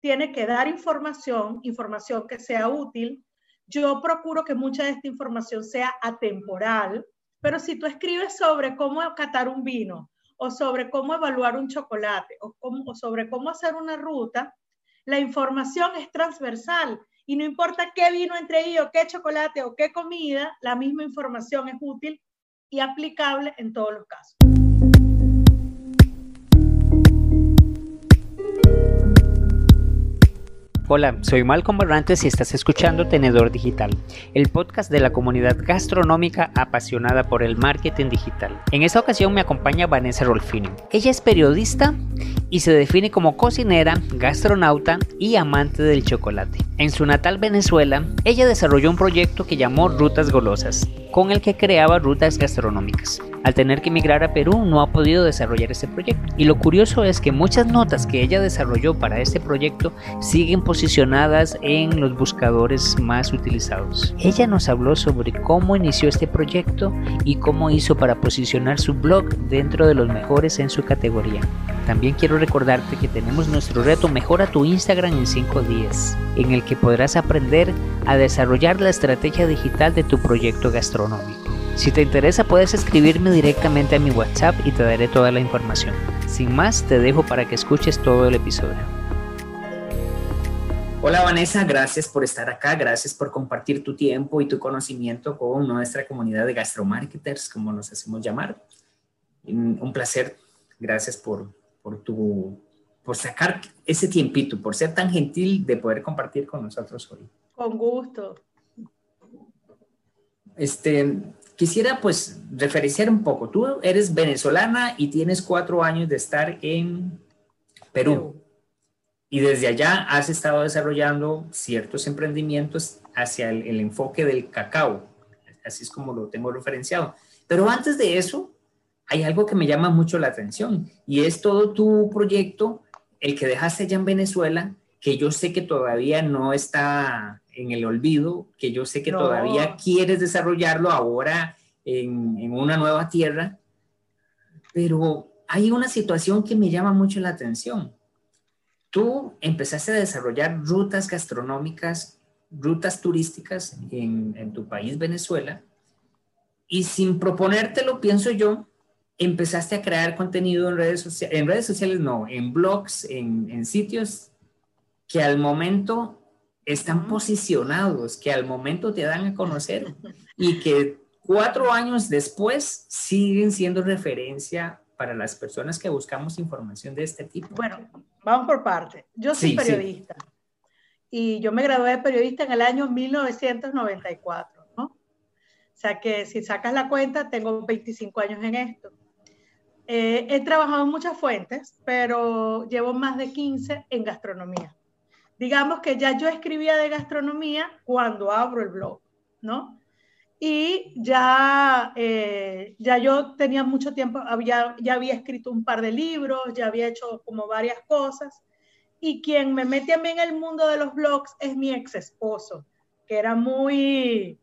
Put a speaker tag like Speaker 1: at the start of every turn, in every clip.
Speaker 1: tiene que dar información, información que sea útil. Yo procuro que mucha de esta información sea atemporal, pero si tú escribes sobre cómo catar un vino o sobre cómo evaluar un chocolate o, o sobre cómo hacer una ruta, la información es transversal y no importa qué vino entre ellos, qué chocolate o qué comida, la misma información es útil y aplicable en todos los casos.
Speaker 2: Hola, soy Malcolm Barrantes y estás escuchando Tenedor Digital, el podcast de la comunidad gastronómica apasionada por el marketing digital. En esta ocasión me acompaña Vanessa Rolfini. Ella es periodista y se define como cocinera, gastronauta y amante del chocolate. En su natal Venezuela, ella desarrolló un proyecto que llamó Rutas Golosas, con el que creaba rutas gastronómicas. Al tener que emigrar a Perú no ha podido desarrollar este proyecto. Y lo curioso es que muchas notas que ella desarrolló para este proyecto siguen posicionadas en los buscadores más utilizados. Ella nos habló sobre cómo inició este proyecto y cómo hizo para posicionar su blog dentro de los mejores en su categoría. También quiero recordarte que tenemos nuestro reto Mejora tu Instagram en 5 días, en el que podrás aprender a desarrollar la estrategia digital de tu proyecto gastronómico. Si te interesa puedes escribirme directamente a mi WhatsApp y te daré toda la información. Sin más, te dejo para que escuches todo el episodio. Hola Vanessa, gracias por estar acá, gracias por compartir tu tiempo y tu conocimiento con nuestra comunidad de gastromarketers, como nos hacemos llamar. Un placer, gracias por, por, tu, por sacar ese tiempito, por ser tan gentil de poder compartir con nosotros hoy.
Speaker 1: Con gusto.
Speaker 2: Este, Quisiera pues referenciar un poco. Tú eres venezolana y tienes cuatro años de estar en Perú. Y desde allá has estado desarrollando ciertos emprendimientos hacia el, enfoque del cacao. Así es como lo tengo referenciado. Pero antes de eso, hay algo que me llama mucho la atención y es todo tu proyecto, el que dejaste allá en Venezuela, que yo sé que todavía no está en el olvido, que yo sé que todavía quieres desarrollarlo ahora en, en, una nueva tierra, pero hay una situación que me llama mucho la atención. Tú empezaste a desarrollar rutas gastronómicas, rutas turísticas en, en tu país, Venezuela, y sin proponértelo, pienso yo, empezaste a crear contenido en redes sociales, en redes sociales no, en blogs, en, en sitios que al momento están posicionados, que al momento te dan a conocer y que cuatro años después siguen siendo referencia para las personas que buscamos información de este tipo.
Speaker 1: Bueno, vamos por parte. Yo soy periodista y yo me gradué de periodista en el año 1994, ¿no? O sea que si sacas la cuenta, tengo 25 años en esto. Eh, he trabajado en muchas fuentes, pero llevo más de 15 en gastronomía digamos que ya yo escribía de gastronomía cuando abro el blog, ¿no? Y ya, eh, ya yo tenía mucho tiempo, había, ya había escrito un par de libros, ya había hecho como varias cosas. Y quien me mete a mí en el mundo de los blogs es mi ex esposo, que era muy,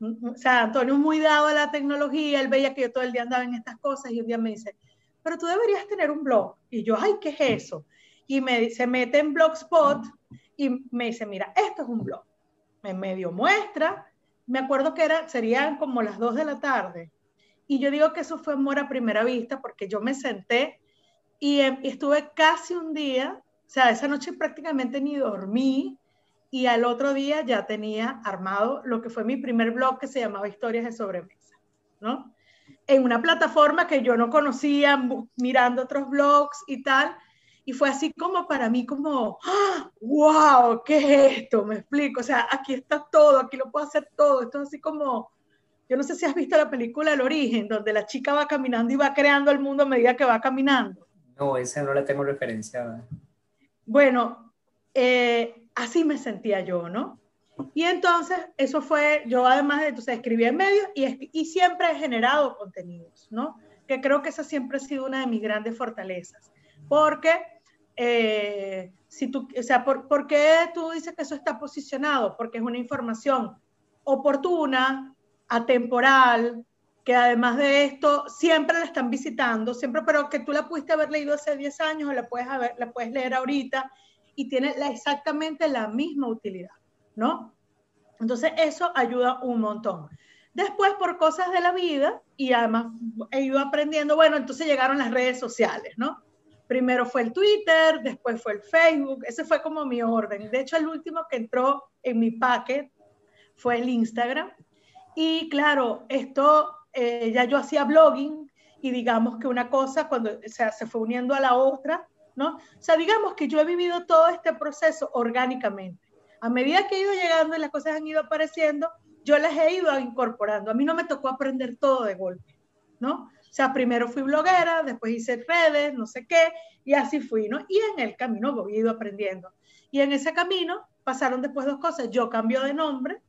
Speaker 1: o sea, Antonio muy dado a la tecnología, él veía que yo todo el día andaba en estas cosas y un día me dice, pero tú deberías tener un blog. Y yo, ay, ¿qué es eso? Y me, se mete en Blogspot y me dice, mira, esto es un blog. Me medio muestra. Me acuerdo que era, serían como las 2 de la tarde. Y yo digo que eso fue amor a primera vista porque yo me senté y, em, estuve casi un día, o sea, esa noche prácticamente ni dormí y al otro día ya tenía armado lo que fue mi primer blog que se llamaba Historias de Sobremesa, ¿no? En una plataforma que yo no conocía, mirando otros blogs y tal, y fue así como para mí, como, wow, ¡Ah! ¿qué es esto? Me explico, o sea, aquí está todo, aquí lo puedo hacer todo. Esto es así como, yo no sé si has visto la película El origen, donde la chica va caminando y va creando el mundo a medida que va caminando.
Speaker 2: No, esa no la tengo referenciada.
Speaker 1: Bueno, eh, así me sentía yo, ¿no? Y entonces, eso fue, yo además de, entonces, escribía en medios y, y siempre he generado contenidos, ¿no? Que creo que esa siempre ha sido una de mis grandes fortalezas. Porque eh, si tú, o sea, ¿por, qué tú dices que eso está posicionado? Porque es una información oportuna, atemporal, que además de esto siempre la están visitando, siempre, pero que tú la pudiste haber leído hace 10 años o la puedes, haber, la puedes leer ahorita y tiene exactamente la misma utilidad, ¿no? Entonces eso ayuda un montón. Después, por cosas de la vida, y además he ido aprendiendo, bueno, entonces llegaron las redes sociales, ¿no? Primero fue el Twitter, después fue el Facebook, ese fue como mi orden. De hecho, el último que entró en mi paquete fue el Instagram. Y claro, esto eh, ya yo hacía blogging y digamos que una cosa cuando o sea, se fue uniendo a la otra, ¿no? O sea, digamos que yo he vivido todo este proceso orgánicamente. A medida que he ido llegando y las cosas han ido apareciendo, yo las he ido incorporando. A mí no me tocó aprender todo de golpe, ¿no? Sea, primero fui bloguera, después hice redes, no sé qué, y así fui, ¿no? Y en el camino he ido aprendiendo. Y en ese camino pasaron después dos cosas. Yo cambio de nombre.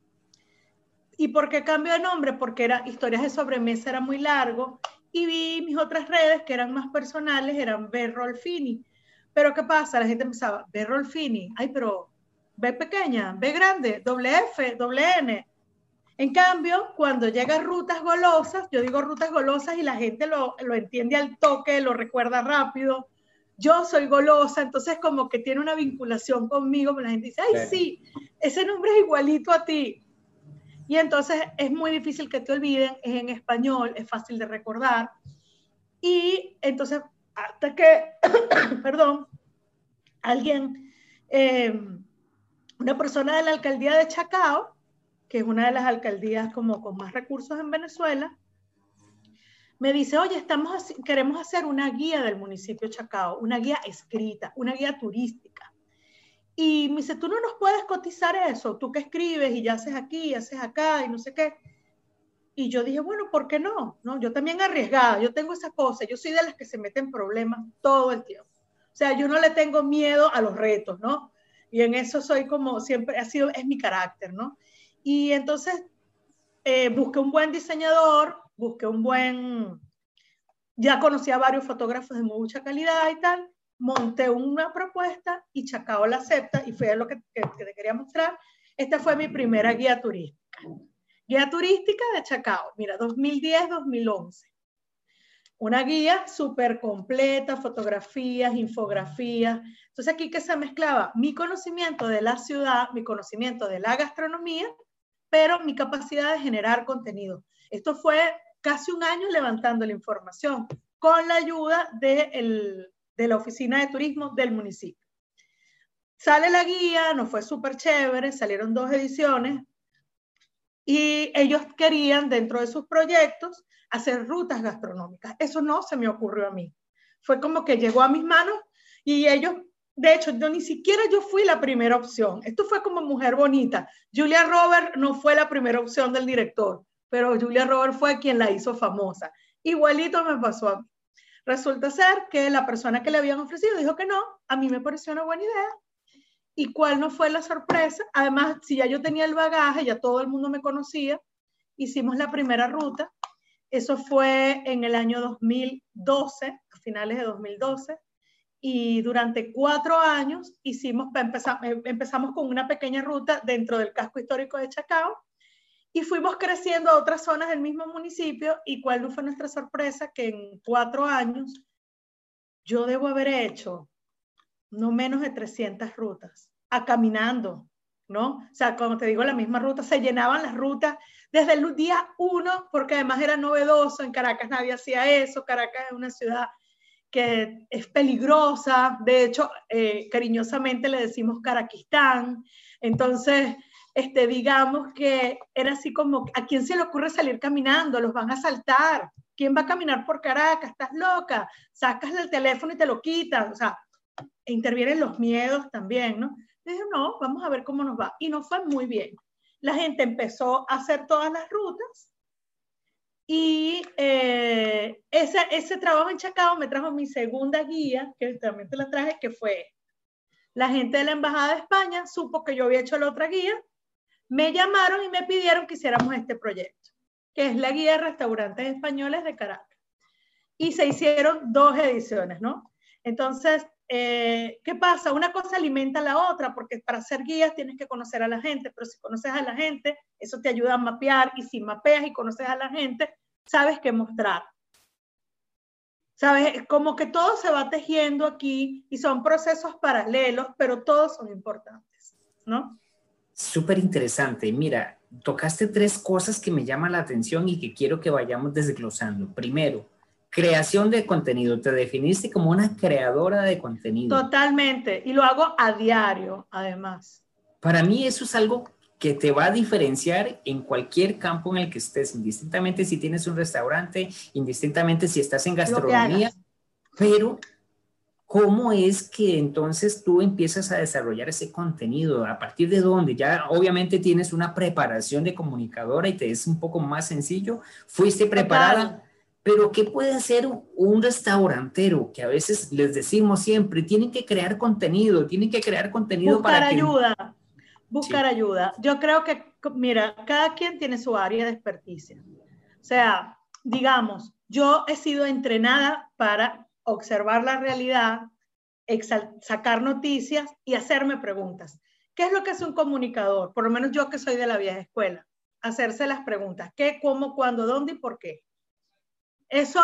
Speaker 1: ¿Y por qué cambio de nombre? Porque era historias de sobremesa, era muy largo. Y vi mis otras redes que eran más personales, eran B. Rolfini. Pero ¿qué pasa? La gente empezaba, B. Rolfini. Ay, pero B pequeña, B grande, doble F, doble N. En cambio, cuando llegan rutas golosas, yo digo rutas golosas y la gente lo, lo entiende al toque, lo recuerda rápido. Yo soy golosa, entonces como que tiene una vinculación conmigo, la gente dice, ay, sí, ese nombre es igualito a ti. Y entonces es muy difícil que te olviden, es en español, es fácil de recordar. Y entonces, hasta que, perdón, alguien, eh, una persona de la alcaldía de Chacao, que es una de las alcaldías como con más recursos en Venezuela, me dice, oye, estamos, queremos hacer una guía del municipio Chacao, una guía escrita, una guía turística. Y me dice, tú no nos puedes cotizar eso, tú que escribes y ya haces aquí, y haces acá y no sé qué. Y yo dije, bueno, ¿por qué no? no? Yo también arriesgada, yo tengo esa cosa, yo soy de las que se meten problemas todo el tiempo. O sea, yo no le tengo miedo a los retos, ¿no? Y en eso soy como siempre, ha sido, es mi carácter, ¿no? Y entonces eh, busqué un buen diseñador, busqué un buen, ya conocí a varios fotógrafos de mucha calidad y tal, monté una propuesta y Chacao la acepta y fue lo que, que, te quería mostrar. Esta fue mi primera guía turística. Guía turística de Chacao, mira, 2010-2011. Una guía súper completa, fotografías, infografías. Entonces aquí que se mezclaba mi conocimiento de la ciudad, mi conocimiento de la gastronomía, pero mi capacidad de generar contenido. Esto fue casi un año levantando la información con la ayuda de, la oficina de turismo del municipio. Sale la guía, nos fue súper chévere, salieron dos ediciones y ellos querían dentro de sus proyectos hacer rutas gastronómicas. Eso no se me ocurrió a mí. Fue como que llegó a mis manos y ellos, de hecho, yo ni siquiera yo fui la primera opción. Esto fue como mujer bonita. Julia Robert no fue la primera opción del director, pero Julia Robert fue quien la hizo famosa. Igualito me pasó a mí. Resulta ser que la persona que le habían ofrecido dijo que no, a mí me pareció una buena idea. ¿Y cuál no fue la sorpresa? Además, si ya yo tenía el bagaje, ya todo el mundo me conocía, hicimos la primera ruta eso fue en el año 2012, a finales de 2012, y durante cuatro años hicimos, empezamos, empezamos con una pequeña ruta dentro del casco histórico de Chacao y fuimos creciendo a otras zonas del mismo municipio y cuál no fue nuestra sorpresa que en cuatro años yo debo haber hecho no menos de 300 rutas, a caminando, ¿no? O sea, como te digo, la misma ruta, se llenaban las rutas desde el día uno, porque además era novedoso, en Caracas nadie hacía eso, Caracas es una ciudad que es peligrosa, de hecho, eh, cariñosamente le decimos Caraquistán, entonces, este, digamos que era así como, ¿a quién se le ocurre salir caminando? Los van a saltar, ¿quién va a caminar por Caracas? ¿Estás loca? Sacas el teléfono y te lo quitas, o sea, intervienen los miedos también, ¿no? Dije, no, vamos a ver cómo nos va. Y nos fue muy bien. La gente empezó a hacer todas las rutas y eh, ese, ese trabajo en Chacao me trajo mi segunda guía, que también te la traje, que fue la gente de la Embajada de España, supo que yo había hecho la otra guía, me llamaron y me pidieron que hiciéramos este proyecto, que es la guía de restaurantes españoles de Caracas. Y se hicieron dos ediciones, ¿no? Entonces, eh, ¿qué pasa? Una cosa alimenta a la otra, porque para ser guías tienes que conocer a la gente, pero si conoces a la gente, eso te ayuda a mapear, y si mapeas y conoces a la gente, sabes qué mostrar. ¿Sabes? Como que todo se va tejiendo aquí y son procesos paralelos, pero todos son importantes, ¿no?
Speaker 2: Súper interesante. Mira, tocaste tres cosas que me llaman la atención y que quiero que vayamos desglosando. Primero, creación de contenido. Te definiste como una creadora de contenido.
Speaker 1: Totalmente. Y lo hago a diario, además.
Speaker 2: Para mí eso es algo que te va a diferenciar en cualquier campo en el que estés, indistintamente si tienes un restaurante, indistintamente si estás en gastronomía, pero ¿cómo es que entonces tú empiezas a desarrollar ese contenido? ¿A partir de dónde? Ya obviamente tienes una preparación de comunicadora y te es un poco más sencillo, fuiste preparada. Pero ¿qué puede hacer un restaurantero que a veces les decimos siempre, tienen que crear contenido, tienen que crear contenido
Speaker 1: Buscar para ayuda buscar ayuda. Yo creo que, mira, cada quien tiene su área de experticia. O sea, digamos, yo he sido entrenada para observar la realidad, sacar noticias y hacerme preguntas. ¿Qué es lo que es un comunicador? Por lo menos yo que soy de la vieja escuela. Hacerse las preguntas. ¿Qué, cómo, cuándo, dónde y por qué? Eso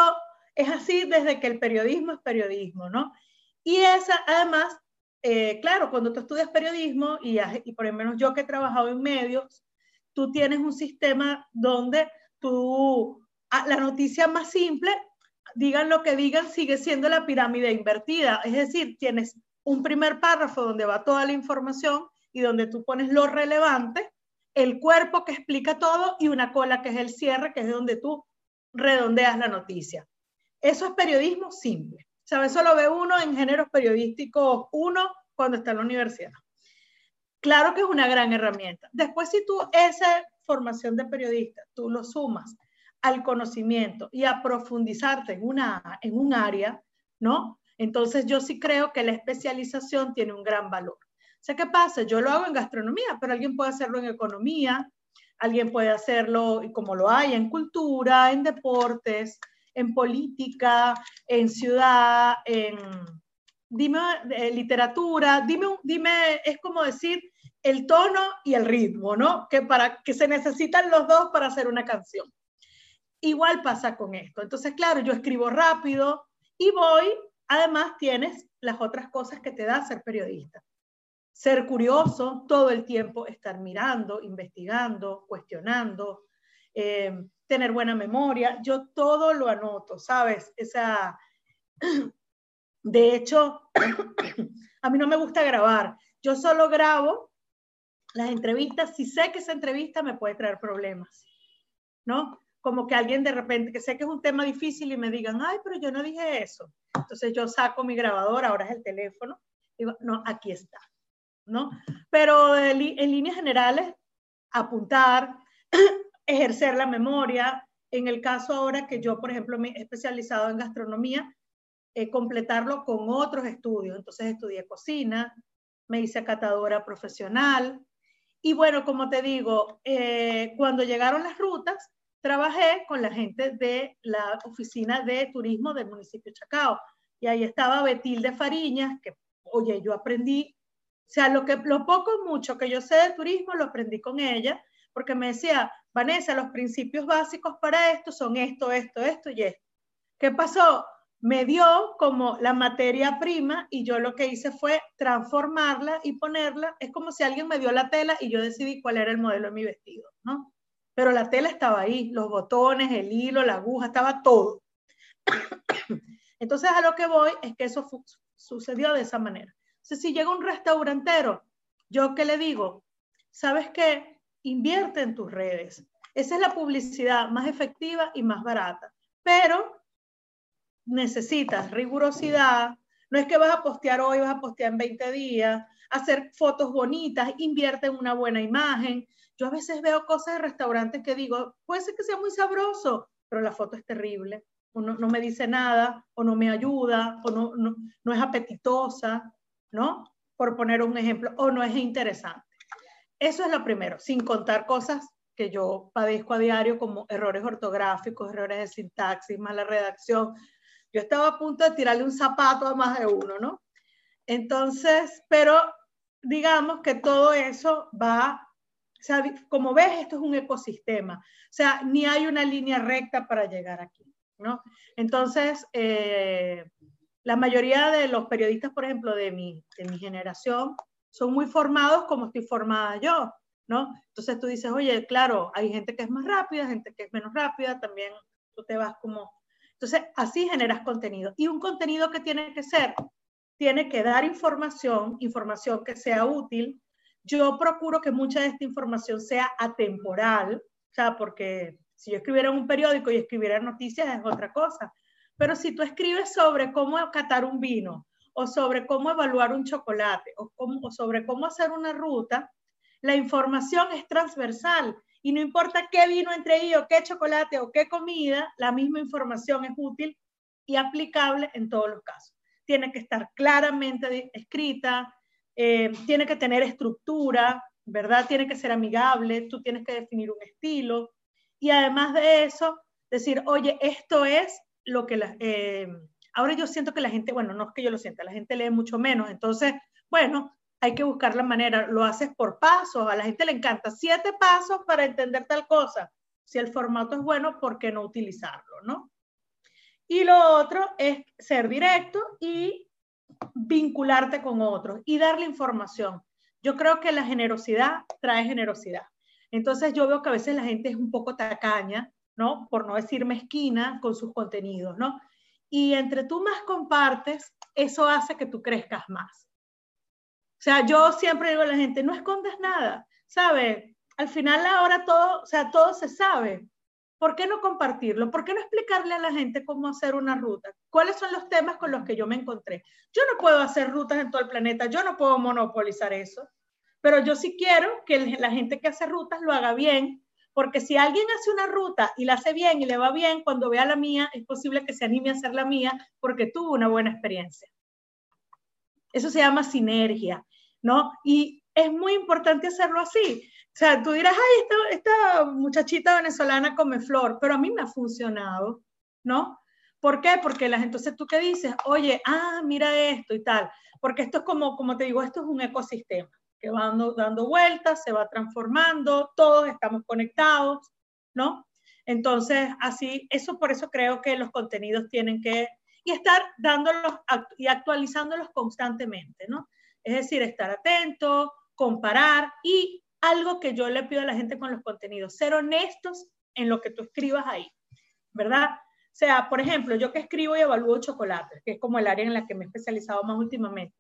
Speaker 1: es así desde que el periodismo es periodismo, ¿no? Y esa, además, eh, claro, cuando tú estudias periodismo, y, y por lo menos yo que he trabajado en medios, tú tienes un sistema donde tú, la noticia más simple, digan lo que digan, sigue siendo la pirámide invertida. Es decir, tienes un primer párrafo donde va toda la información y donde tú pones lo relevante, el cuerpo que explica todo y una cola que es el cierre, que es donde tú redondeas la noticia. Eso es periodismo simple. ¿Sabes? Eso lo ve uno en géneros periodísticos uno cuando está en la universidad. Claro que es una gran herramienta. Después, si tú esa formación de periodista, tú lo sumas al conocimiento y a profundizarte en, una, en un área, ¿no? Entonces yo sí creo que la especialización tiene un gran valor. O sea, ¿qué pasa? Yo lo hago en gastronomía, pero alguien puede hacerlo en economía, alguien puede hacerlo, como lo hay, en cultura, en deportes, en política, en ciudad, en dime eh, literatura, dime, dime, es como decir el tono y el ritmo, ¿no? Que, para, que se necesitan los dos para hacer una canción. Igual pasa con esto. Entonces, claro, yo escribo rápido y voy, además tienes las otras cosas que te da ser periodista. Ser curioso, todo el tiempo estar mirando, investigando, cuestionando, eh, tener buena memoria. Yo todo lo anoto, ¿sabes? Esa... De hecho, a mí no me gusta grabar. Yo solo grabo las entrevistas si sé que esa entrevista me puede traer problemas, ¿no? Como que alguien de repente, que sé que es un tema difícil y me digan, ay, pero yo no dije eso. Entonces yo saco mi grabador, ahora es el teléfono, digo, no, aquí está, ¿no? Pero en líneas generales, apuntar, ejercer la memoria. En el caso ahora que yo, por ejemplo, me he especializado en gastronomía, eh, completarlo con otros estudios. Entonces estudié cocina, me hice catadora profesional. Y bueno, como te digo, eh, cuando llegaron las rutas, trabajé con la gente de la oficina de turismo del municipio de Chacao. Y ahí estaba Betil de Fariñas, que, oye, yo aprendí, o sea, lo, que, lo poco mucho que yo sé de turismo lo aprendí con ella, porque me decía, Vanessa, los principios básicos para esto son esto, esto, esto y esto. ¿Qué pasó? Me dio como la materia prima y yo lo que hice fue transformarla y ponerla. Es como si alguien me dio la tela y yo decidí cuál era el modelo de mi vestido, ¿no? Pero la tela estaba ahí, los botones, el hilo, la aguja, estaba todo. Entonces a lo que voy es que eso sucedió de esa manera. Si llega un restaurantero, yo qué le digo, ¿sabes qué? invierte en tus redes. Esa es la publicidad más efectiva y más barata. Pero necesitas rigurosidad. No es que vas a postear hoy, vas a postear en 20 días, hacer fotos bonitas, invierte en una buena imagen. Yo a veces veo cosas de restaurantes que digo, puede ser que sea muy sabroso, pero la foto es terrible, o no, no me dice nada, o no me ayuda, o no, no, no es apetitosa, ¿no? Por poner un ejemplo, o no es interesante. Eso es lo primero, sin contar cosas que yo padezco a diario como errores ortográficos, errores de sintaxis, mala redacción. Yo estaba a punto de tirarle un zapato a más de uno, ¿no? Entonces, pero digamos que todo eso va, o sea, como ves, esto es un ecosistema. O sea, ni hay una línea recta para llegar aquí, ¿no? Entonces, eh, la mayoría de los periodistas, por ejemplo, de mi, de mi generación, son muy formados como estoy formada yo, ¿no? Entonces tú dices, oye, claro, hay gente que es más rápida, gente que es menos rápida, también tú te vas como... Entonces, así generas contenido. Y un contenido que tiene que ser, tiene que dar información, información que sea útil. Yo procuro que mucha de esta información sea atemporal, o sea, porque si yo escribiera en un periódico y escribiera noticias es otra cosa. Pero si tú escribes sobre cómo catar un vino, o sobre cómo evaluar un chocolate, o, sobre cómo hacer una ruta, la información es transversal y no importa qué vino entre ellos, qué chocolate o qué comida, la misma información es útil y aplicable en todos los casos. Tiene que estar claramente escrita, eh, tiene que tener estructura, ¿verdad? Tiene que ser amigable, tú tienes que definir un estilo y además de eso, decir, oye, esto es lo que la... Eh, ahora yo siento que la gente, bueno, no es que yo lo sienta, la gente lee mucho menos, entonces, bueno, hay que buscar la manera, lo haces por pasos, a la gente le encanta siete pasos para entender tal cosa. Si el formato es bueno, ¿por qué no utilizarlo, no? Y lo otro es ser directo y vincularte con otros y darle información. Yo creo que la generosidad trae generosidad. Entonces yo veo que a veces la gente es un poco tacaña, ¿no? Por no decir mezquina con sus contenidos, ¿no? Y entre tú más compartes, eso hace que tú crezcas más. O sea, yo siempre digo a la gente, no escondas nada, ¿sabes? Al final ahora todo, o sea, todo se sabe. ¿Por qué no compartirlo? ¿Por qué no explicarle a la gente cómo hacer una ruta? ¿Cuáles son los temas con los que yo me encontré? Yo no puedo hacer rutas en todo el planeta, yo no puedo monopolizar eso, pero yo sí quiero que la gente que hace rutas lo haga bien, porque si alguien hace una ruta y la hace bien y le va bien, cuando vea la mía, es posible que se anime a hacer la mía porque tuvo una buena experiencia. Eso se llama sinergia. ¿no? Y es muy importante hacerlo así. O sea, tú dirás, ay, esta, esta muchachita venezolana come flor, pero a mí me ha funcionado, ¿no? ¿Por qué? Porque las entonces tú qué dices, oye, ah, mira esto y tal, porque esto es como, como te digo, esto es un ecosistema que va dando, dando vueltas, se va transformando, todos estamos conectados, ¿no? Entonces, así, eso por eso creo que los contenidos tienen que, y estar dándolos y actualizándolos constantemente, ¿no? Es decir, estar atento, comparar y algo que yo le pido a la gente con los contenidos, ser honestos en lo que tú escribas ahí, ¿verdad? O sea, por ejemplo, yo que escribo y evalúo chocolates, que es como el área en la que me he especializado más últimamente.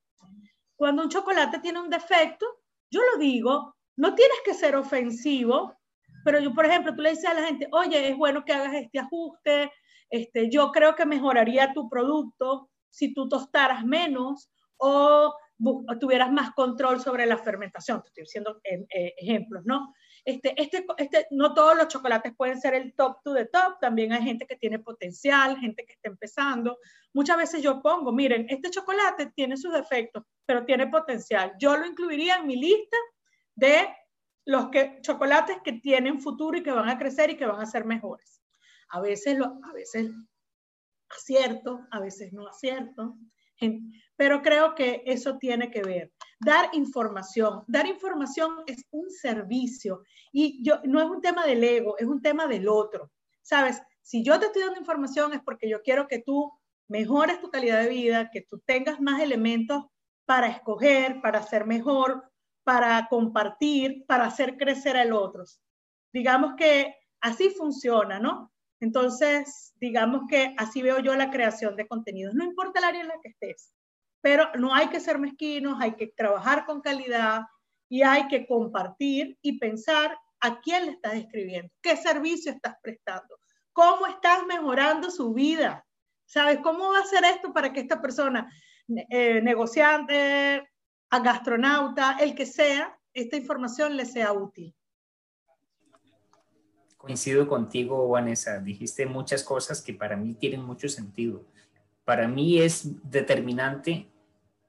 Speaker 1: Cuando un chocolate tiene un defecto, yo lo digo, no tienes que ser ofensivo, pero yo, por ejemplo, tú le dices a la gente, oye, es bueno que hagas este ajuste, este, yo creo que mejoraría tu producto si tú tostaras menos, o tuvieras más control sobre la fermentación. Te estoy diciendo eh, eh, ejemplos, ¿no? Este, este, este, no todos los chocolates pueden ser el top to the top, también hay gente que tiene potencial, gente que está empezando. Muchas veces yo pongo, miren, este chocolate tiene sus defectos, pero tiene potencial. Yo lo incluiría en mi lista de los chocolates que tienen futuro y que van a crecer y que van a ser mejores. A veces, lo, a veces acierto, a veces no acierto. Pero creo que eso tiene que ver. Dar información. Dar información es un servicio. Y yo, no es un tema del ego, es un tema del otro. Sabes, si yo te estoy dando información es porque yo quiero que tú mejores tu calidad de vida, que tú tengas más elementos para escoger, para ser mejor, para compartir, para hacer crecer al otro. Digamos que así funciona, ¿no? Entonces, digamos que así veo yo la creación de contenidos, no importa el área en la que estés, pero no hay que ser mezquinos, hay que trabajar con calidad y hay que compartir y pensar a quién le estás escribiendo, qué servicio estás prestando, cómo estás mejorando su vida, ¿sabes? ¿Cómo va a ser esto para que esta persona, eh, negociante, gastronauta, el que sea, esta información le sea útil?
Speaker 2: Coincido contigo, Vanessa. Dijiste muchas cosas que para mí tienen mucho sentido. Para mí es determinante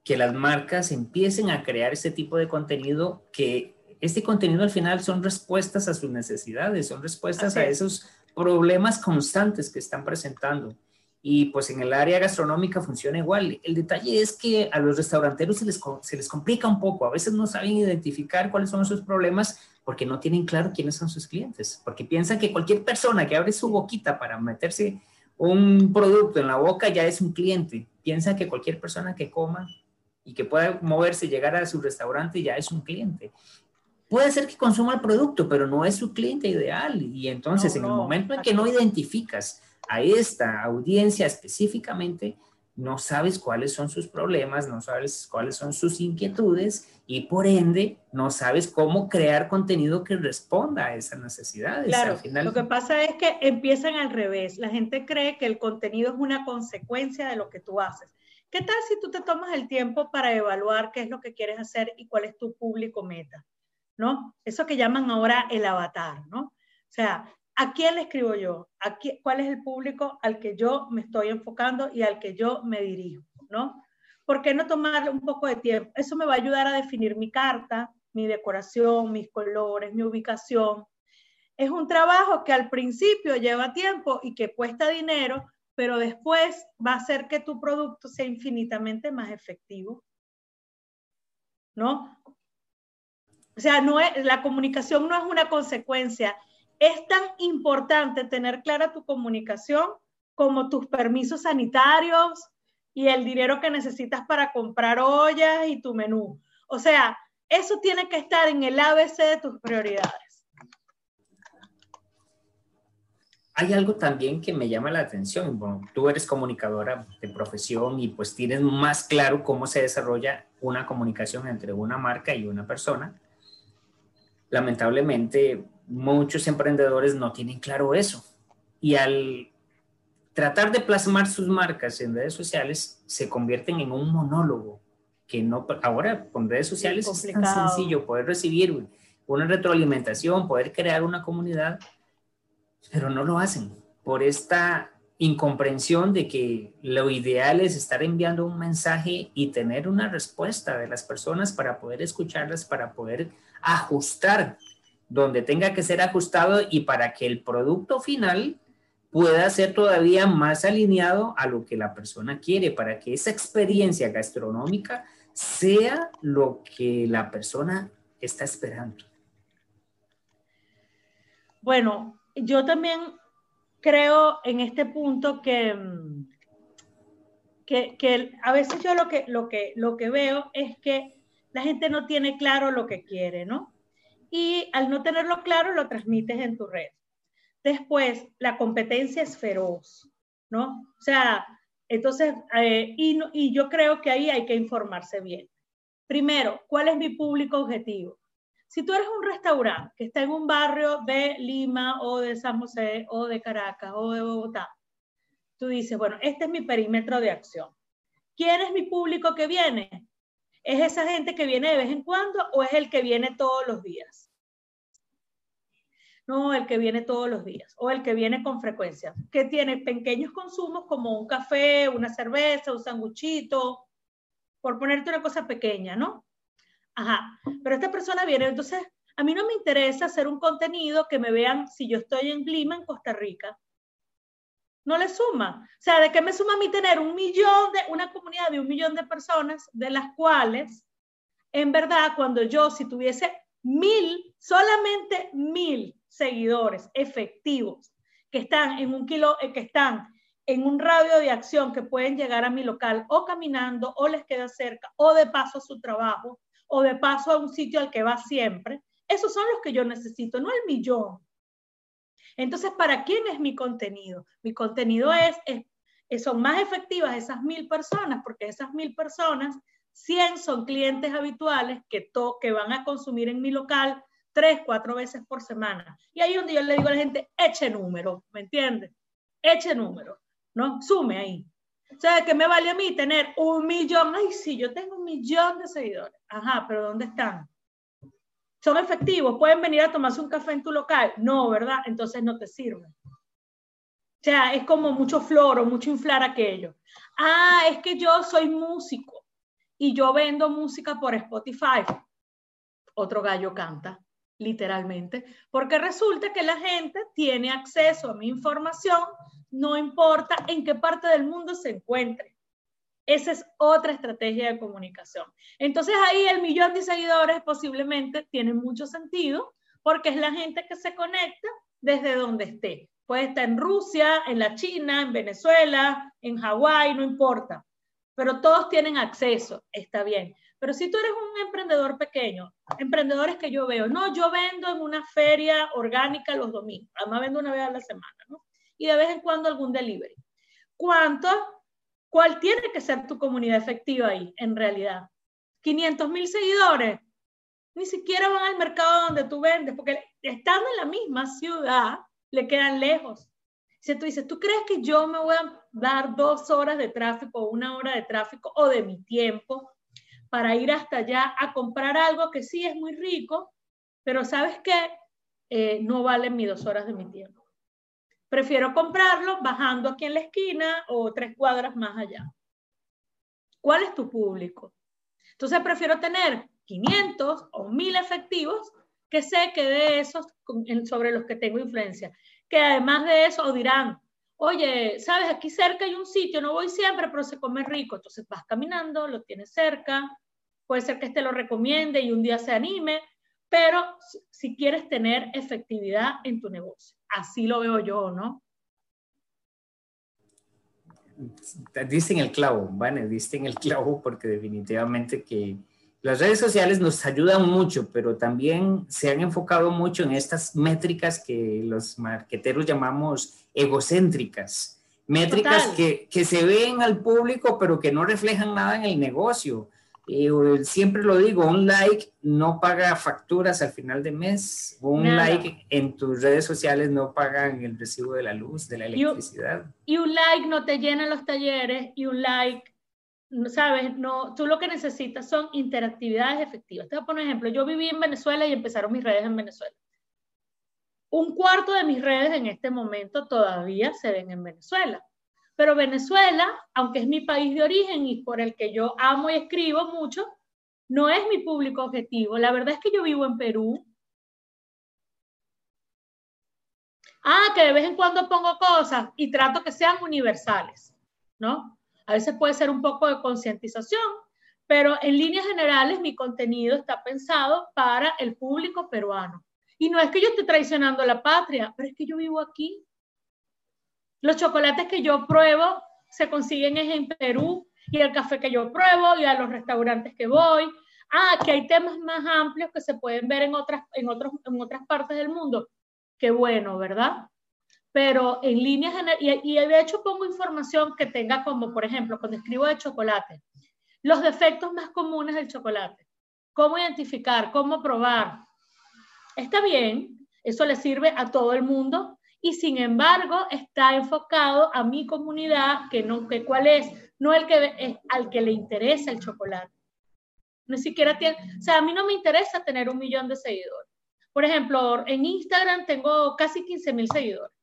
Speaker 2: que las marcas empiecen a crear este tipo de contenido que este contenido al final son respuestas a sus necesidades, son respuestas a esos problemas constantes que están presentando. Y pues en el área gastronómica funciona igual. El detalle es que a los restauranteros se les, se les complica un poco. A veces no saben identificar cuáles son sus problemas porque no tienen claro quiénes son sus clientes, porque piensan que cualquier persona que abre su boquita para meterse un producto en la boca ya es un cliente. Piensa que cualquier persona que coma y que pueda moverse, llegar a su restaurante ya es un cliente. Puede ser que consuma el producto, pero no es su cliente ideal. Y entonces, en el momento en que no identificas a esta audiencia específicamente, no sabes cuáles son sus problemas, no sabes cuáles son sus inquietudes y por ende no sabes cómo crear contenido que responda a esas necesidades.
Speaker 1: Claro, final... lo que pasa es que empiezan al revés. La gente cree que el contenido es una consecuencia de lo que tú haces. ¿Qué tal si tú te tomas el tiempo para evaluar qué es lo que quieres hacer y cuál es tu público meta? ¿No? Eso que llaman ahora el avatar, ¿no? O sea, ¿A quién le escribo yo? ¿A ¿Cuál es el público al que yo me estoy enfocando y al que yo me dirijo? ¿no? ¿Por qué no tomarle un poco de tiempo? Eso me va a ayudar a definir mi carta, mi decoración, mis colores, mi ubicación. Es un trabajo que al principio lleva tiempo y que cuesta dinero, pero después va a hacer que tu producto sea infinitamente más efectivo. ¿No? O sea, no es, la comunicación no es una consecuencia, es tan importante tener clara tu comunicación como tus permisos sanitarios y el dinero que necesitas para comprar ollas y tu menú. O sea, eso tiene que estar en el ABC de tus prioridades.
Speaker 2: Hay algo también que me llama la atención. Bueno, tú eres comunicadora de profesión y pues tienes más claro cómo se desarrolla una comunicación entre una marca y una persona. Lamentablemente, muchos emprendedores no tienen claro eso. Y al tratar de plasmar sus marcas en redes sociales, se convierten en un monólogo que no, ahora con redes sociales es, tan sencillo poder recibir una retroalimentación, poder crear una comunidad, pero no lo hacen por esta incomprensión de que lo ideal es estar enviando un mensaje y tener una respuesta de las personas para poder escucharlas, para poder ajustar donde tenga que ser ajustado y para que el producto final pueda ser todavía más alineado a lo que la persona quiere, para que esa experiencia gastronómica sea lo que la persona está esperando.
Speaker 1: Bueno, yo también creo en este punto que, que, que, a veces yo lo que, lo, que, lo que veo es que la gente no tiene claro lo que quiere, ¿no? y al no tenerlo claro lo transmites en tu red. Después, la competencia es feroz, ¿no? O sea, entonces, eh, y yo creo que ahí hay que informarse bien. Primero, ¿cuál es mi público objetivo? Si tú eres un restaurante que está en un barrio de Lima o de San José o de Caracas o de Bogotá, tú dices, bueno, este es mi perímetro de acción. ¿Quién es mi público que viene? ¿Es esa gente que viene de vez en cuando o es el que viene todos los días? No, el que viene todos los días o el que viene con frecuencia, que tiene pequeños consumos como un café, una cerveza, un sanguchito, por ponerte una cosa pequeña, ¿no? Ajá, pero esta persona viene, entonces a mí no me interesa hacer un contenido que me vean si yo estoy en Lima, en Costa Rica, no le suma. O sea, ¿de qué me suma a mí tener un millón de, una comunidad de un millón de personas, de las cuales, en verdad, cuando yo, si tuviese mil, solamente mil seguidores efectivos que están en un kilo, eh, que están en un radio de acción que pueden llegar a mi local o caminando o les queda cerca o de paso a su trabajo o de paso a un sitio al que va siempre, esos son los que yo necesito, no el millón. Entonces, ¿para quién es mi contenido? Mi contenido es, son más efectivas esas mil personas, porque esas mil personas, 100 son clientes habituales que, que van a consumir en mi local tres, cuatro veces por semana. Y ahí un día le digo a la gente, eche número, ¿me entiendes? Eche número, ¿no? Sume ahí. O sea, que me vale a mí tener un millón. Ay, sí, yo tengo un millón de seguidores. Ajá, pero ¿dónde están? son efectivos, pueden venir a tomarse un café en tu local. No, ¿verdad? Entonces no te sirve. O sea, es como mucho floro, mucho inflar aquello. Ah, es que yo soy músico y yo vendo música por Spotify. Otro gallo canta, literalmente, porque resulta que la gente tiene acceso a mi información, no importa en qué parte del mundo se encuentre. Esa es otra estrategia de comunicación. Entonces ahí el millón de seguidores posiblemente tiene mucho sentido porque es la gente que se conecta desde donde esté. Puede estar en Rusia, en la China, en Venezuela, en Hawái, no importa. Pero todos tienen acceso, está bien. Pero si tú eres un emprendedor pequeño, emprendedores que yo veo, no, yo vendo en una feria orgánica los domingos, además vendo una vez a la semana, ¿no? Y de vez en cuando algún delivery. ¿Cuánto? ¿Cuál tiene que ser tu comunidad efectiva ahí, en realidad? 500 mil seguidores, ni siquiera van al mercado donde tú vendes, porque estando en la misma ciudad, le quedan lejos. Si tú dices, ¿tú crees que yo me voy a dar dos horas de tráfico una hora de tráfico o de mi tiempo para ir hasta allá a comprar algo que sí es muy rico, pero sabes que eh, no vale mis dos horas de mi tiempo. Prefiero comprarlo bajando aquí en la esquina o tres cuadras más allá. ¿Cuál es tu público? Entonces prefiero tener 500 o 1000 efectivos que sé que de esos sobre los que tengo influencia. Que además de eso dirán, oye, sabes, aquí cerca hay un sitio, no voy siempre, pero se come rico. Entonces vas caminando, lo tienes cerca, puede ser que este lo recomiende y un día se anime, pero si quieres tener efectividad en tu negocio. Así lo veo yo, ¿no?
Speaker 2: Diste en el clavo, Vane, diste en el clavo porque definitivamente que las redes sociales nos ayudan mucho, pero también se han enfocado mucho en estas métricas que los marqueteros llamamos egocéntricas. Métricas que, que, se ven al público, pero que no reflejan nada en el negocio. Eh, siempre lo digo, un like no paga facturas al final de mes, un like en tus redes sociales no pagan el recibo de la luz, de la electricidad.
Speaker 1: Y un, like no te llena los talleres y un like, sabes, no, tú lo que necesitas son interactividades efectivas. Te voy a poner un ejemplo, yo viví en Venezuela y empezaron mis redes en Venezuela. Un cuarto de mis redes en este momento todavía se ven en Venezuela. Pero Venezuela, aunque es mi país de origen y por el que yo amo y escribo mucho, no es mi público objetivo. La verdad es que yo vivo en Perú. Ah, que de vez en cuando pongo cosas y trato que sean universales, ¿no? A veces puede ser un poco de concientización, pero en líneas generales mi contenido está pensado para el público peruano. Y no es que yo esté traicionando la patria, pero es que yo vivo aquí. Los chocolates que yo pruebo se consiguen en Perú y el café que yo pruebo y a los restaurantes que voy. Ah, que hay temas más amplios que se pueden ver en otras, en otros, en otras partes del mundo. Qué bueno, ¿verdad? Pero en líneas y, y de hecho pongo información que tenga como, por ejemplo, cuando escribo de chocolate, los defectos más comunes del chocolate, cómo identificar, cómo probar. Está bien, eso le sirve a todo el mundo y sin embargo está enfocado a mi comunidad, que no, que cuál es, no el que, es al que le interesa el chocolate. Ni siquiera tiene, o sea, a mí no me interesa tener un millón de seguidores. Por ejemplo, en Instagram tengo casi 15 mil seguidores.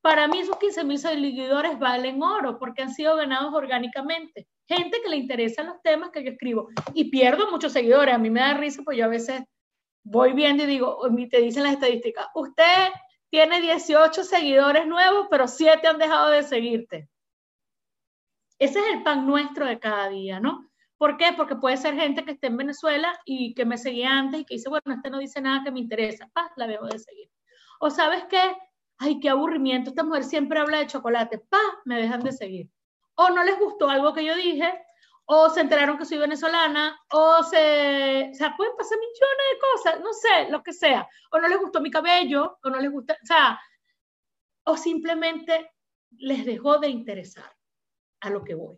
Speaker 1: Para mí esos 15 mil seguidores valen oro porque han sido ganados orgánicamente. Gente que le interesan los temas que yo escribo. Y pierdo muchos seguidores. A mí me da risa porque yo a veces voy viendo y digo, te dicen las estadísticas, usted tiene 18 seguidores nuevos, pero 7 han dejado de seguirte. Ese es el pan nuestro de cada día, ¿no? ¿Por qué? Porque puede ser gente que esté en Venezuela y que me seguía antes y que dice, bueno, este no dice nada que me interesa, paz, la dejo de seguir. O sabes qué, ay, qué aburrimiento, esta mujer siempre habla de chocolate, paz, me dejan de seguir. O no les gustó algo que yo dije, o se enteraron que soy venezolana, o se, o sea, pueden pasar millones de cosas, no sé, lo que sea, o no les gustó mi cabello, o no les gusta, o sea, o simplemente les dejó de interesar a lo que voy.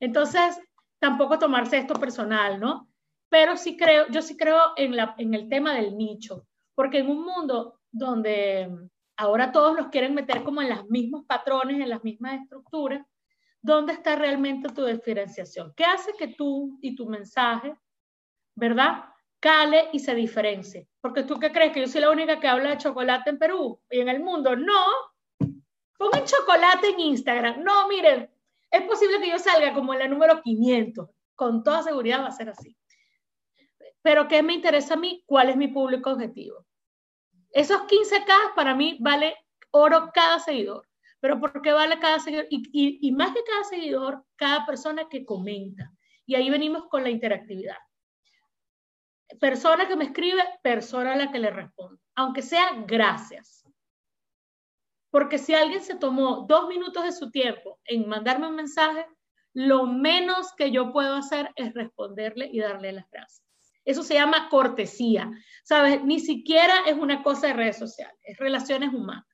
Speaker 1: Entonces, tampoco tomarse esto personal, ¿no? Pero sí creo, yo sí creo en, la, en el tema del nicho, porque en un mundo donde ahora todos los quieren meter como en los mismos patrones, en las mismas estructuras, ¿Dónde está realmente tu diferenciación? ¿Qué hace que tú y tu mensaje, ¿verdad? Cale y se diferencie. Porque tú qué crees que yo soy la única que habla de chocolate en Perú y en el mundo. No. Pongan chocolate en Instagram. No, miren, es posible que yo salga como en la número 500. Con toda seguridad va a ser así. Pero ¿qué me interesa a mí? ¿Cuál es mi público objetivo? Esos 15K para mí vale oro cada seguidor pero ¿por qué vale cada seguidor? Y, más que cada seguidor, cada persona que comenta. Y ahí venimos con la interactividad. Persona que me escribe, persona a la que le respondo. Aunque sea gracias. Porque si alguien se tomó dos minutos de su tiempo en mandarme un mensaje, lo menos que yo puedo hacer es responderle y darle las gracias. Eso se llama cortesía, ¿sabes? Ni siquiera es una cosa de redes sociales, es relaciones humanas.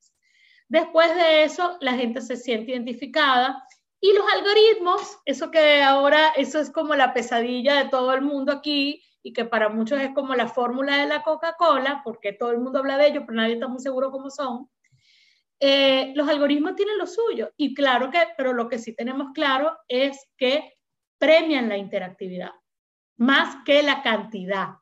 Speaker 1: Después de eso, la gente se siente identificada y los algoritmos, eso que ahora, eso es como la pesadilla de todo el mundo aquí y que para muchos es como la fórmula de la Coca-Cola, porque todo el mundo habla de ello, pero nadie está muy seguro cómo son. Eh, los algoritmos tienen lo suyo y claro que, pero lo que sí tenemos claro es que premian la interactividad más que la cantidad,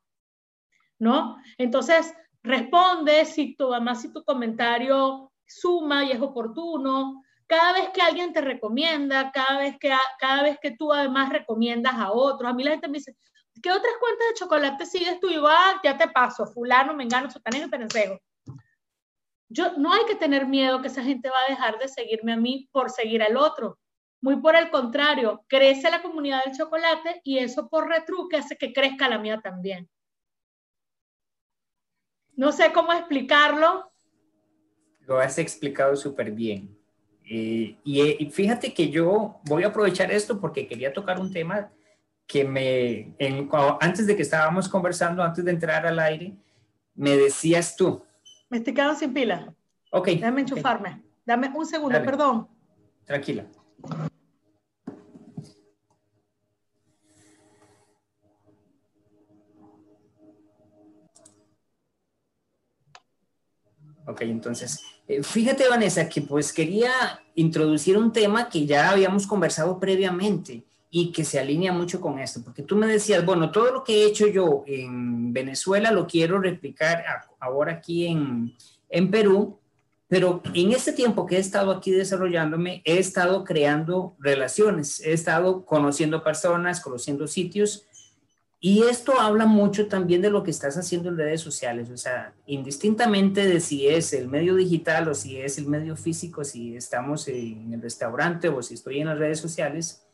Speaker 1: ¿no? Entonces, responde si tu, si tu comentario suma y es oportuno, cada vez que alguien te recomienda, cada vez que, cada vez que tú además recomiendas a otros, a mí la gente me dice, ¿qué otras cuentas de chocolate sigues tú? Y yo, ah, ya te paso, fulano, mengano, sotanero perencejo yo no hay que tener miedo que esa gente va a dejar de seguirme a mí por seguir al otro. Muy por el contrario, crece la comunidad del chocolate y eso por retruque hace que crezca la mía también. No sé cómo explicarlo.
Speaker 2: Lo has explicado súper bien. Eh, y, fíjate que yo voy a aprovechar esto porque quería tocar un tema que me, antes de que estábamos conversando, antes de entrar al aire, me decías tú,
Speaker 1: me estoy quedando sin pila.
Speaker 2: Ok.
Speaker 1: Déjame enchufarme. Dame un segundo, perdón.
Speaker 2: Tranquila. Ok, entonces, eh, fíjate Vanessa que pues quería introducir un tema que ya habíamos conversado previamente y que se alinea mucho con esto, porque tú me decías, bueno, todo lo que he hecho yo en Venezuela lo quiero replicar ahora aquí en, en Perú, pero en este tiempo que he estado aquí desarrollándome, he estado creando relaciones, he estado conociendo personas, conociendo sitios, y esto habla mucho también de lo que estás haciendo en redes sociales, o sea, indistintamente de si es el medio digital o si es el medio físico, si estamos en el restaurante o si estoy en las redes sociales,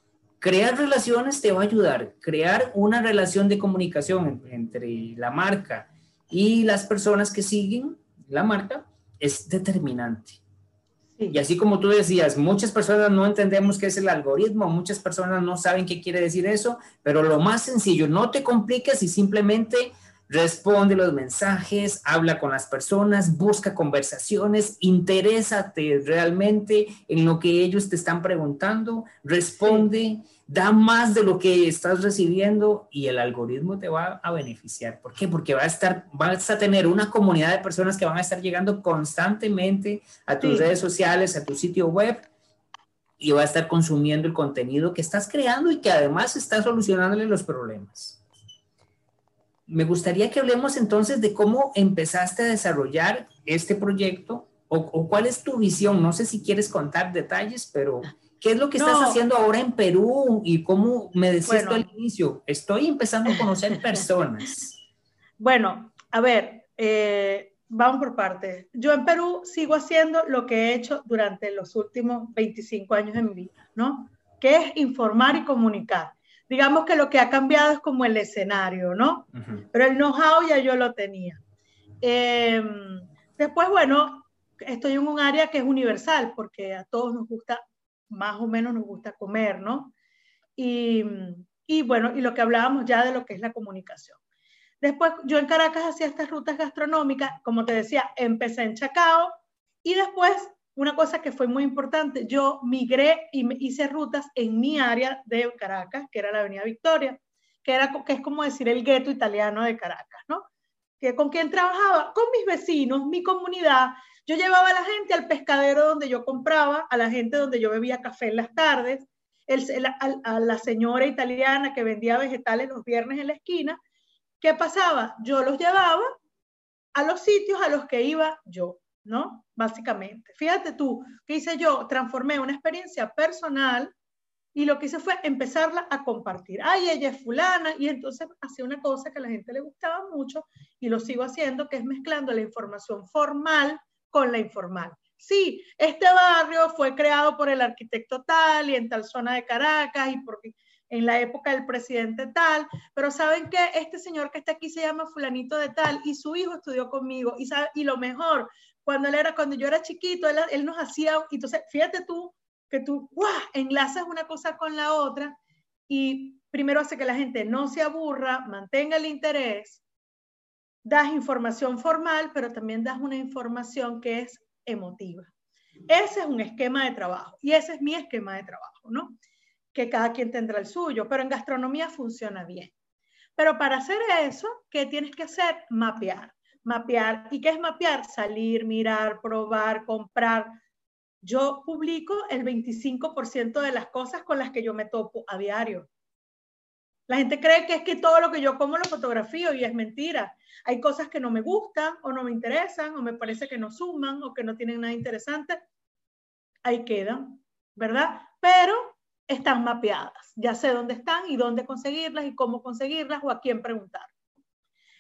Speaker 2: Crear relaciones te va a ayudar. Crear una relación de comunicación entre la marca y las personas que siguen la marca es determinante. Y así como tú decías, muchas personas no entendemos qué es el algoritmo, muchas personas no saben qué quiere decir eso, pero lo más sencillo, no te compliques y simplemente responde los mensajes, habla con las personas, busca conversaciones, interésate realmente en lo que ellos te están preguntando, responde, da más de lo que estás recibiendo y el algoritmo te va a beneficiar. ¿Por qué? Porque va a estar, vas a tener una comunidad de personas que van a estar llegando constantemente a tus redes sociales, a tu sitio web y va a estar consumiendo el contenido que estás creando y que además está solucionándole los problemas me gustaría que hablemos entonces de cómo empezaste a desarrollar este proyecto o, cuál es tu visión. No sé si quieres contar detalles, pero ¿qué es lo que estás haciendo ahora en Perú y cómo me decías al inicio? Estoy empezando a conocer personas.
Speaker 1: Bueno, a ver, eh, vamos por partes. Yo en Perú sigo haciendo lo que he hecho durante los últimos 25 años de mi vida, ¿no? Que es informar y comunicar digamos que lo que ha cambiado es como el escenario, ¿no? Pero el know-how ya yo lo tenía. Em, después, bueno, estoy en un área que es universal, porque a todos nos gusta, más o menos nos gusta comer, ¿no? Y, bueno, y lo que hablábamos ya de lo que es la comunicación. Después, yo en Caracas hacía estas rutas gastronómicas, como te decía, empecé en Chacao y después una cosa que fue muy importante, yo migré y hice rutas en mi área de Caracas, que era la Avenida Victoria, que, era, que es como decir el gueto italiano de Caracas, ¿no? Que con quien trabajaba, con mis vecinos, mi comunidad. Yo llevaba a la gente al pescadero donde yo compraba, a la gente donde yo bebía café en las tardes, el, a, la señora italiana que vendía vegetales los viernes en la esquina. ¿Qué pasaba? Yo los llevaba a los sitios a los que iba yo. ¿no? Básicamente. Fíjate tú, ¿qué hice yo? Transformé una experiencia personal y lo que hice fue empezarla a compartir. Ay, ella es fulana y entonces hacía una cosa que a la gente le gustaba mucho y lo sigo haciendo, que es mezclando la información formal con la informal. Sí, este barrio fue creado por el arquitecto tal y en tal zona de Caracas y porque en la época del presidente tal, pero saben que este señor que está aquí se llama fulanito de tal y su hijo estudió conmigo y, y lo mejor, cuando él era, cuando yo era chiquito, él, él nos hacía, entonces fíjate tú que tú ¡guau! enlazas una cosa con la otra y primero hace que la gente no se aburra, mantenga el interés, das información formal, pero también das una información que es emotiva. Ese es un esquema de trabajo y ese es mi esquema de trabajo, ¿no? Que cada quien tendrá el suyo, pero en gastronomía funciona bien. Pero para hacer eso, ¿qué tienes que hacer? Mapear. Mapear. ¿Y qué es mapear? Salir, mirar, probar, comprar. Yo publico el 25% de las cosas con las que yo me topo a diario. La gente cree que es que todo lo que yo como lo fotografío y es mentira. Hay cosas que no me gustan o no me interesan o me parece que no suman o que no tienen nada interesante. Ahí quedan, ¿verdad? Pero están mapeadas. Ya sé dónde están y dónde conseguirlas y cómo conseguirlas o a quién preguntar.